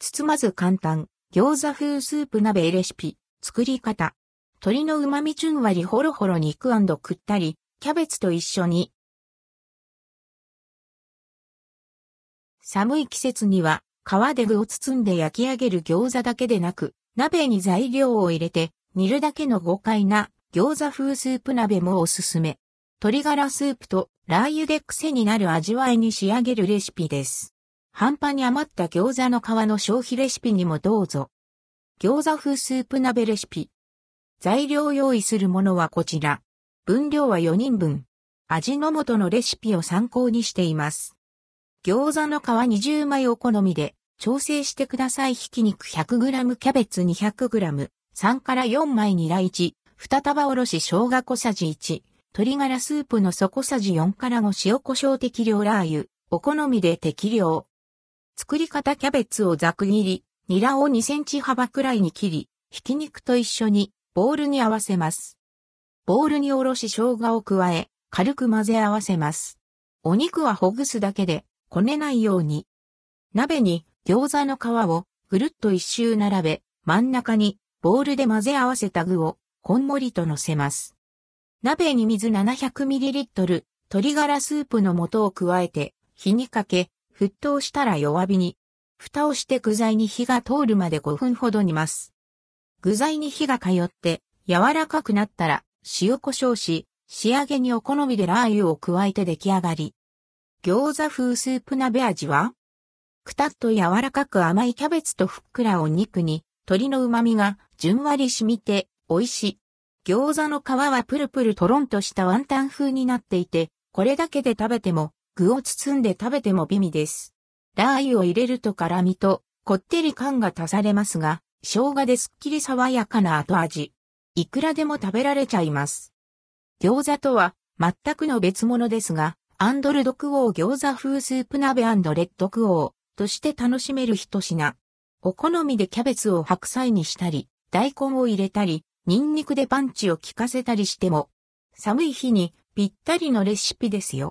包まず簡単、餃子風スープ鍋レシピ、作り方。鶏の旨味じゅんわりほろほろ肉くったり、キャベツと一緒に。寒い季節には、皮で具を包んで焼き上げる餃子だけでなく、鍋に材料を入れて、煮るだけの豪快な餃子風スープ鍋もおすすめ。鶏ガラスープとラー油で癖になる味わいに仕上げるレシピです。半端に余った餃子の皮の消費レシピにもどうぞ。餃子風スープ鍋レシピ。材料用意するものはこちら。分量は4人分。味の素のレシピを参考にしています。餃子の皮20枚お好みで調整してください。ひき肉 100g キャベツ 200g、3から4枚ニラ1、2束おろし生姜小さじ1、鶏ガラスープの底さじ4から5塩胡椒適量ラー油、お好みで適量。作り方キャベツをざく切り、ニラを2センチ幅くらいに切り、ひき肉と一緒にボウルに合わせます。ボウルにおろし生姜を加え、軽く混ぜ合わせます。お肉はほぐすだけで、こねないように。鍋に餃子の皮をぐるっと一周並べ、真ん中にボウルで混ぜ合わせた具をこんもりと乗せます。鍋に水 700ml、鶏ガラスープの素を加えて、火にかけ、沸騰したら弱火に。蓋をして具材に火が通るまで5分ほど煮ます。具材に火が通って柔らかくなったら塩胡椒し、仕上げにお好みでラー油を加えて出来上がり。餃子風スープ鍋味はくたっと柔らかく甘いキャベツとふっくらお肉に鶏の旨味がじゅんわり染みて美味しい。餃子の皮はプルプルとろんとしたワンタン風になっていて、これだけで食べても、具を包んで食べても美味です。ラー油を入れると辛味と、こってり感が足されますが、生姜ですっきり爽やかな後味。いくらでも食べられちゃいます。餃子とは全くの別物ですが、アンドルドクオー餃子風スープ鍋レッドクオーとして楽しめる一品。お好みでキャベツを白菜にしたり、大根を入れたり、ニンニクでパンチを効かせたりしても、寒い日にぴったりのレシピですよ。